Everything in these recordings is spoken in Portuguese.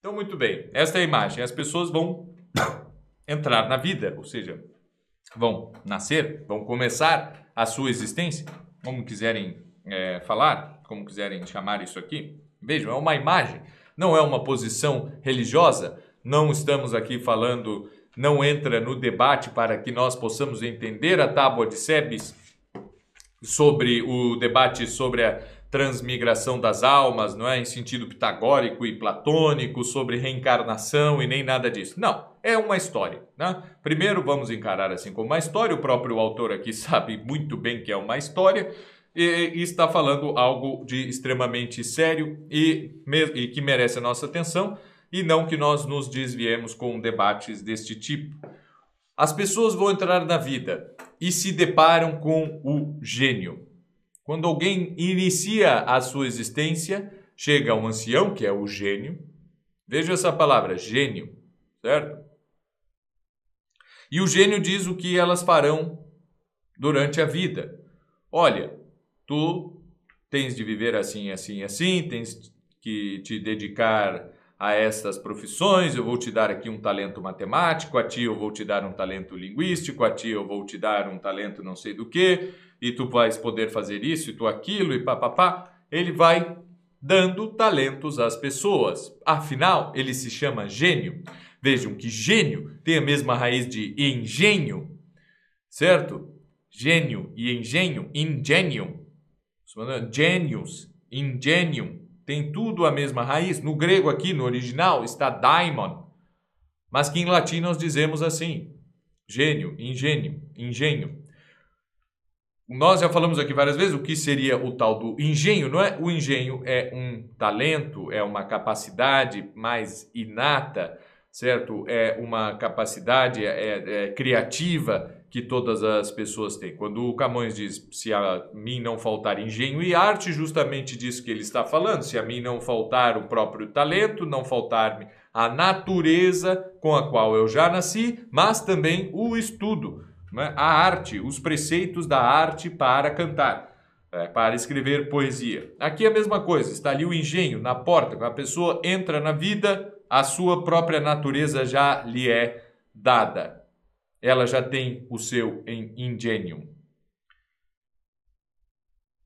Então, muito bem. Esta é a imagem. As pessoas vão entrar na vida, ou seja, vão nascer, vão começar a sua existência, como quiserem é, falar, como quiserem chamar isso aqui. Vejam, é uma imagem, não é uma posição religiosa. Não estamos aqui falando, não entra no debate para que nós possamos entender a tábua de Sebes sobre o debate sobre a transmigração das almas, não é em sentido pitagórico e platônico, sobre reencarnação e nem nada disso. Não, é uma história. Né? Primeiro vamos encarar assim como uma história, o próprio autor aqui sabe muito bem que é uma história, e, e está falando algo de extremamente sério e, e que merece a nossa atenção, e não que nós nos desviemos com debates deste tipo. As pessoas vão entrar na vida e se deparam com o gênio. Quando alguém inicia a sua existência, chega um ancião, que é o gênio. Veja essa palavra, gênio, certo? E o gênio diz o que elas farão durante a vida. Olha, tu tens de viver assim, assim, assim, tens que te dedicar a estas profissões, eu vou te dar aqui um talento matemático, a ti eu vou te dar um talento linguístico, a ti eu vou te dar um talento não sei do que, e tu vais poder fazer isso e tu aquilo e papapá, ele vai dando talentos às pessoas. Afinal, ele se chama gênio. Vejam que gênio tem a mesma raiz de engenho, certo? Gênio e engenho, ingenium. Genius, ingenium, tem tudo a mesma raiz. No grego aqui, no original, está daimon, mas que em latim nós dizemos assim: gênio, engenho, engenho. Nós já falamos aqui várias vezes o que seria o tal do engenho, não é? O engenho é um talento, é uma capacidade mais inata, certo? É uma capacidade é, é, criativa que todas as pessoas têm. Quando o Camões diz se a mim não faltar engenho e arte, justamente disso que ele está falando. Se a mim não faltar o próprio talento, não faltar-me a natureza com a qual eu já nasci, mas também o estudo né? a arte, os preceitos da arte para cantar, é, para escrever poesia. Aqui é a mesma coisa, está ali o engenho na porta, quando a pessoa entra na vida, a sua própria natureza já lhe é dada. Ela já tem o seu ingênio.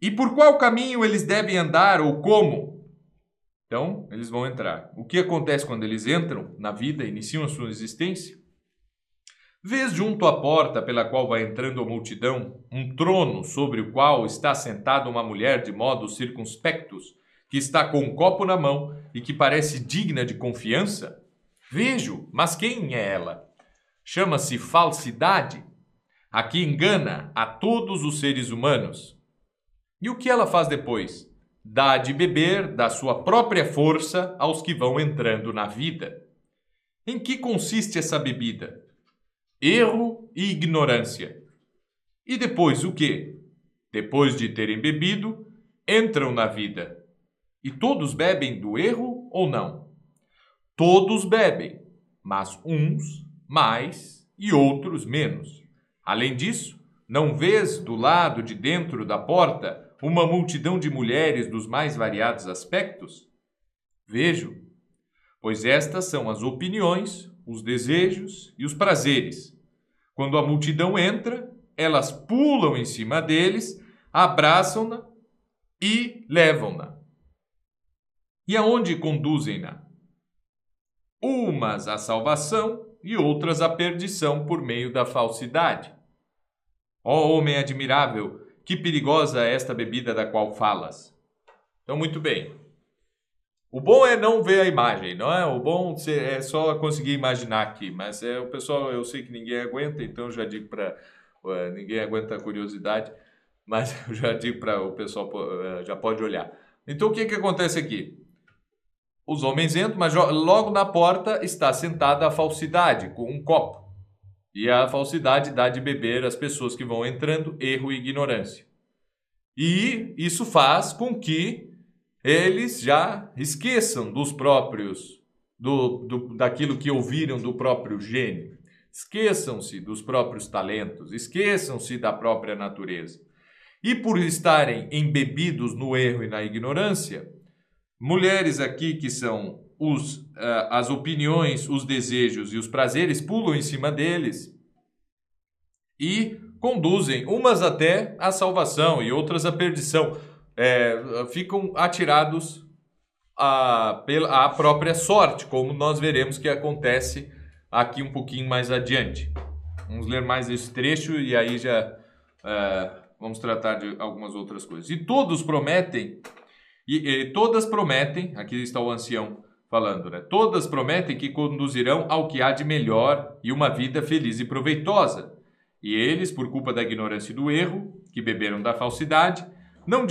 E por qual caminho eles devem andar ou como? Então, eles vão entrar. O que acontece quando eles entram na vida, iniciam a sua existência? Vês junto à porta pela qual vai entrando a multidão um trono sobre o qual está sentada uma mulher de modos circunspectos, que está com um copo na mão e que parece digna de confiança? Vejo, mas quem é ela? Chama-se falsidade, a que engana a todos os seres humanos. E o que ela faz depois? Dá de beber da sua própria força aos que vão entrando na vida. Em que consiste essa bebida? erro e ignorância. E depois o que? Depois de terem bebido, entram na vida. E todos bebem do erro ou não? Todos bebem, mas uns mais e outros menos. Além disso, não vês do lado de dentro da porta uma multidão de mulheres dos mais variados aspectos? Vejo, pois estas são as opiniões, os desejos e os prazeres quando a multidão entra, elas pulam em cima deles, abraçam-na e levam-na. E aonde conduzem-na? Umas à salvação e outras à perdição por meio da falsidade. Ó oh, homem admirável, que perigosa é esta bebida da qual falas. Então, muito bem. O bom é não ver a imagem, não é? O bom é só conseguir imaginar aqui, mas é o pessoal, eu sei que ninguém aguenta, então já digo para ninguém aguenta a curiosidade, mas eu já digo para o pessoal já pode olhar. Então o que que acontece aqui? Os homens entram, mas logo na porta está sentada a falsidade com um copo. E a falsidade dá de beber às pessoas que vão entrando erro e ignorância. E isso faz com que eles já esqueçam dos próprios, do, do, daquilo que ouviram do próprio gênio. Esqueçam-se dos próprios talentos, esqueçam-se da própria natureza. E por estarem embebidos no erro e na ignorância, mulheres aqui que são os, uh, as opiniões, os desejos e os prazeres pulam em cima deles e conduzem umas até a salvação e outras à perdição. É, ficam atirados à, pela, à própria sorte, como nós veremos que acontece aqui um pouquinho mais adiante. Vamos ler mais esse trecho e aí já é, vamos tratar de algumas outras coisas. E todos prometem, e, e todas prometem, aqui está o ancião falando, né? Todas prometem que conduzirão ao que há de melhor e uma vida feliz e proveitosa. E eles, por culpa da ignorância e do erro, que beberam da falsidade, não,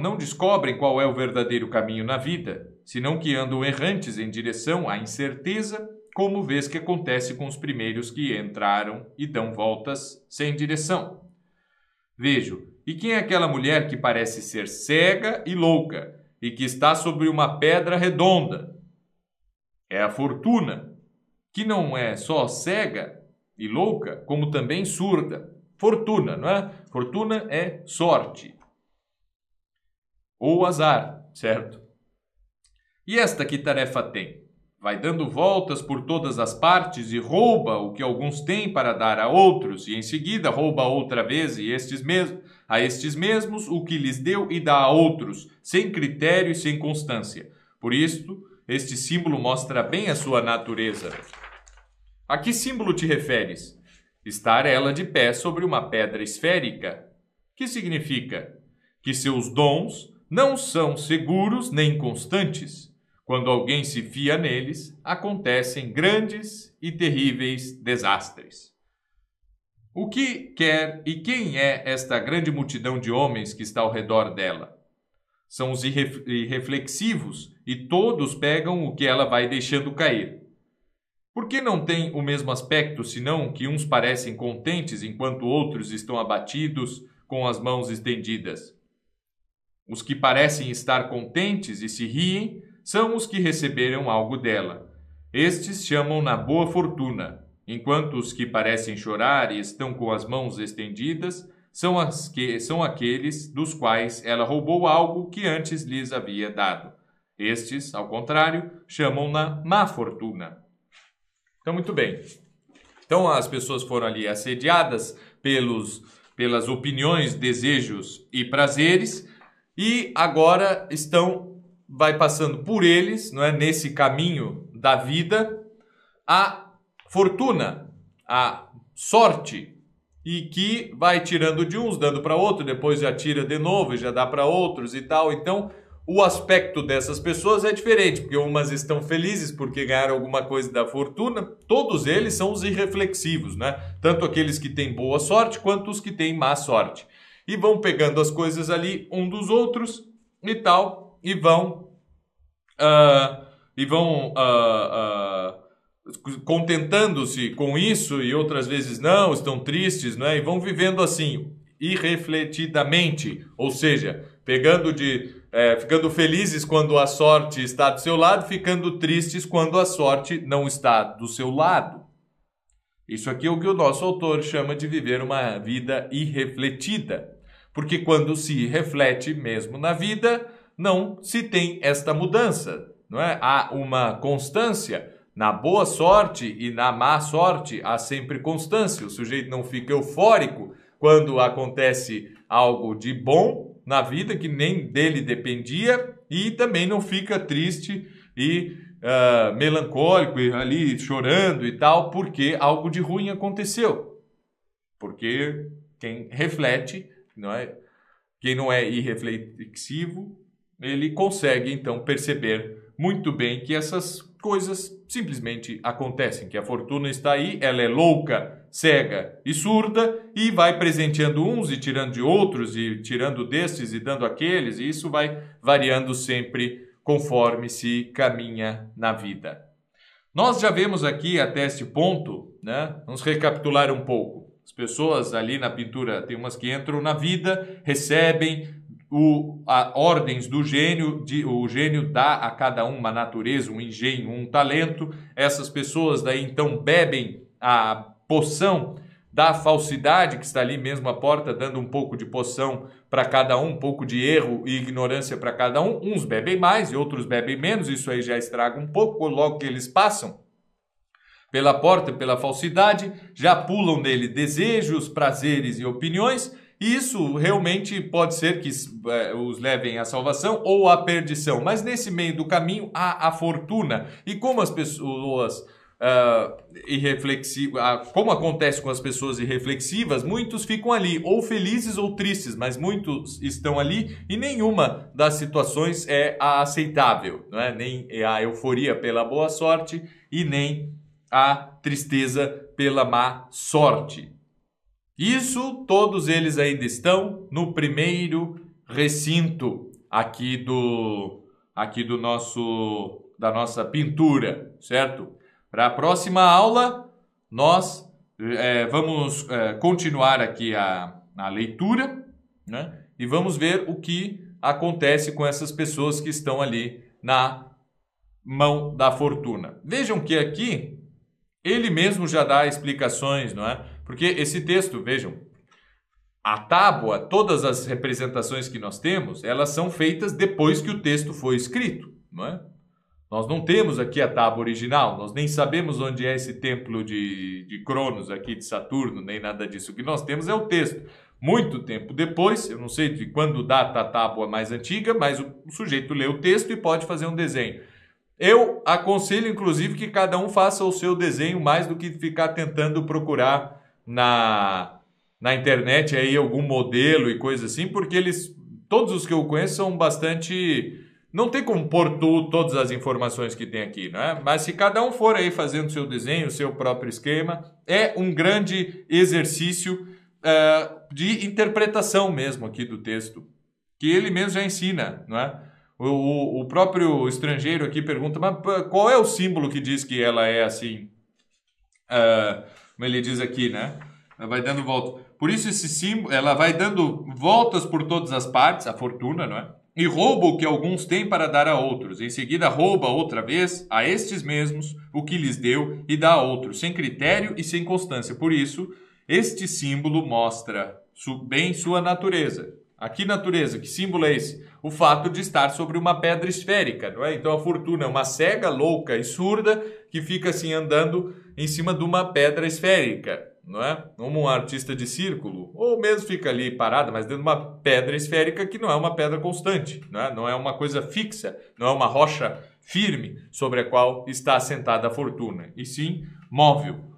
não descobrem qual é o verdadeiro caminho na vida, senão que andam errantes em direção à incerteza, como vês que acontece com os primeiros que entraram e dão voltas sem direção. Vejo, e quem é aquela mulher que parece ser cega e louca e que está sobre uma pedra redonda? É a fortuna, que não é só cega, e louca, como também surda. Fortuna, não é? Fortuna é sorte. Ou azar, certo? E esta que tarefa tem? Vai dando voltas por todas as partes e rouba o que alguns têm para dar a outros, e em seguida rouba outra vez e estes mesmos, a estes mesmos o que lhes deu e dá a outros, sem critério e sem constância. Por isto, este símbolo mostra bem a sua natureza. A que símbolo te referes? Estar ela de pé sobre uma pedra esférica. Que significa? Que seus dons não são seguros nem constantes. Quando alguém se fia neles, acontecem grandes e terríveis desastres. O que quer e quem é esta grande multidão de homens que está ao redor dela? São os irreflexivos e todos pegam o que ela vai deixando cair. Por que não tem o mesmo aspecto, senão que uns parecem contentes enquanto outros estão abatidos com as mãos estendidas? Os que parecem estar contentes e se riem são os que receberam algo dela. Estes chamam na boa fortuna, enquanto os que parecem chorar e estão com as mãos estendidas são, as que, são aqueles dos quais ela roubou algo que antes lhes havia dado. Estes, ao contrário, chamam na má fortuna. Então, muito bem. Então, as pessoas foram ali assediadas pelos, pelas opiniões, desejos e prazeres, e agora estão, vai passando por eles, não é, nesse caminho da vida, a fortuna, a sorte, e que vai tirando de uns, dando para outro, depois já tira de novo e já dá para outros e tal. Então, o aspecto dessas pessoas é diferente, porque umas estão felizes porque ganharam alguma coisa da fortuna, todos eles são os irreflexivos, né? Tanto aqueles que têm boa sorte quanto os que têm má sorte. E vão pegando as coisas ali um dos outros e tal, e vão. Uh, e vão. Uh, uh, contentando-se com isso e outras vezes não, estão tristes, né? E vão vivendo assim, irrefletidamente, ou seja, pegando de é, ficando felizes quando a sorte está do seu lado, ficando tristes quando a sorte não está do seu lado. Isso aqui é o que o nosso autor chama de viver uma vida irrefletida. Porque quando se reflete mesmo na vida, não se tem esta mudança, não é? Há uma constância. Na boa sorte e na má sorte há sempre constância. O sujeito não fica eufórico quando acontece algo de bom na vida que nem dele dependia e também não fica triste e uh, melancólico e ali chorando e tal porque algo de ruim aconteceu. Porque quem reflete, não é? Quem não é irreflexivo, ele consegue então perceber muito bem que essas coisas simplesmente acontecem, que a fortuna está aí, ela é louca, cega e surda e vai presenteando uns e tirando de outros e tirando destes e dando aqueles, e isso vai variando sempre conforme se caminha na vida. Nós já vemos aqui até este ponto, né? Vamos recapitular um pouco. As pessoas ali na pintura, tem umas que entram na vida, recebem o, a, ordens do gênio, de, o gênio dá a cada um uma natureza, um engenho, um talento. Essas pessoas daí então bebem a poção da falsidade que está ali mesmo à porta, dando um pouco de poção para cada um, um pouco de erro e ignorância para cada um. Uns bebem mais e outros bebem menos, isso aí já estraga um pouco logo que eles passam pela porta, pela falsidade, já pulam nele desejos, prazeres e opiniões. Isso realmente pode ser que é, os levem à salvação ou à perdição. Mas nesse meio do caminho há a fortuna. E como as pessoas uh, irreflexivas, como acontece com as pessoas irreflexivas, muitos ficam ali, ou felizes ou tristes, mas muitos estão ali e nenhuma das situações é aceitável, não é? nem a euforia pela boa sorte e nem a tristeza pela má sorte. Isso todos eles ainda estão no primeiro recinto aqui do aqui do nosso da nossa pintura, certo? Para a próxima aula, nós é, vamos é, continuar aqui a, a leitura né? e vamos ver o que acontece com essas pessoas que estão ali na mão da fortuna. Vejam que aqui ele mesmo já dá explicações, não é? Porque esse texto, vejam, a tábua, todas as representações que nós temos, elas são feitas depois que o texto foi escrito, não é? Nós não temos aqui a tábua original, nós nem sabemos onde é esse templo de, de Cronos aqui, de Saturno, nem nada disso. O que nós temos é o texto. Muito tempo depois, eu não sei de quando data a tábua mais antiga, mas o, o sujeito lê o texto e pode fazer um desenho. Eu aconselho, inclusive, que cada um faça o seu desenho mais do que ficar tentando procurar na, na internet aí algum modelo e coisa assim, porque eles, todos os que eu conheço, são bastante não tem como pôr tu, todas as informações que tem aqui, né? Mas se cada um for aí fazendo seu desenho, seu próprio esquema, é um grande exercício uh, de interpretação mesmo aqui do texto, que ele mesmo já ensina, não é? O, o, o, próprio estrangeiro aqui pergunta, mas qual é o símbolo que diz que ela é assim? Uh, como ele diz aqui, né? Ela vai dando volta. Por isso esse símbolo, ela vai dando voltas por todas as partes, a fortuna, não é? e rouba o que alguns têm para dar a outros. Em seguida, rouba outra vez a estes mesmos o que lhes deu e dá a outros, sem critério e sem constância. Por isso, este símbolo mostra bem sua natureza. Aqui, natureza, que símbolo é esse? O fato de estar sobre uma pedra esférica, não é? Então, a fortuna é uma cega, louca e surda que fica assim andando em cima de uma pedra esférica não é? Como um artista de círculo, ou mesmo fica ali parada, mas dentro de uma pedra esférica que não é uma pedra constante, não é? Não é uma coisa fixa, não é uma rocha firme sobre a qual está assentada a fortuna, e sim móvel.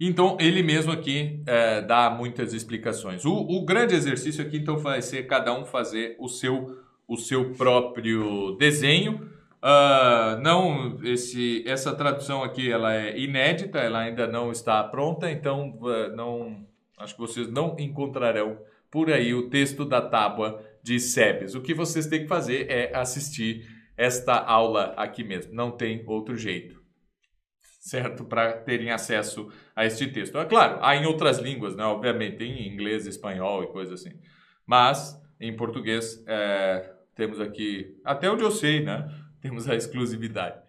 Então, ele mesmo aqui é, dá muitas explicações. O, o grande exercício aqui, então, vai ser cada um fazer o seu, o seu próprio desenho, Uh, não, esse, essa tradução aqui ela é inédita, ela ainda não está pronta, então uh, não, acho que vocês não encontrarão por aí o texto da tábua de Sebes. O que vocês têm que fazer é assistir esta aula aqui mesmo, não tem outro jeito, certo? Para terem acesso a este texto. É claro, há em outras línguas, né? obviamente, em inglês, espanhol e coisa assim, mas em português é, temos aqui, até onde eu sei, né? temos a exclusividade.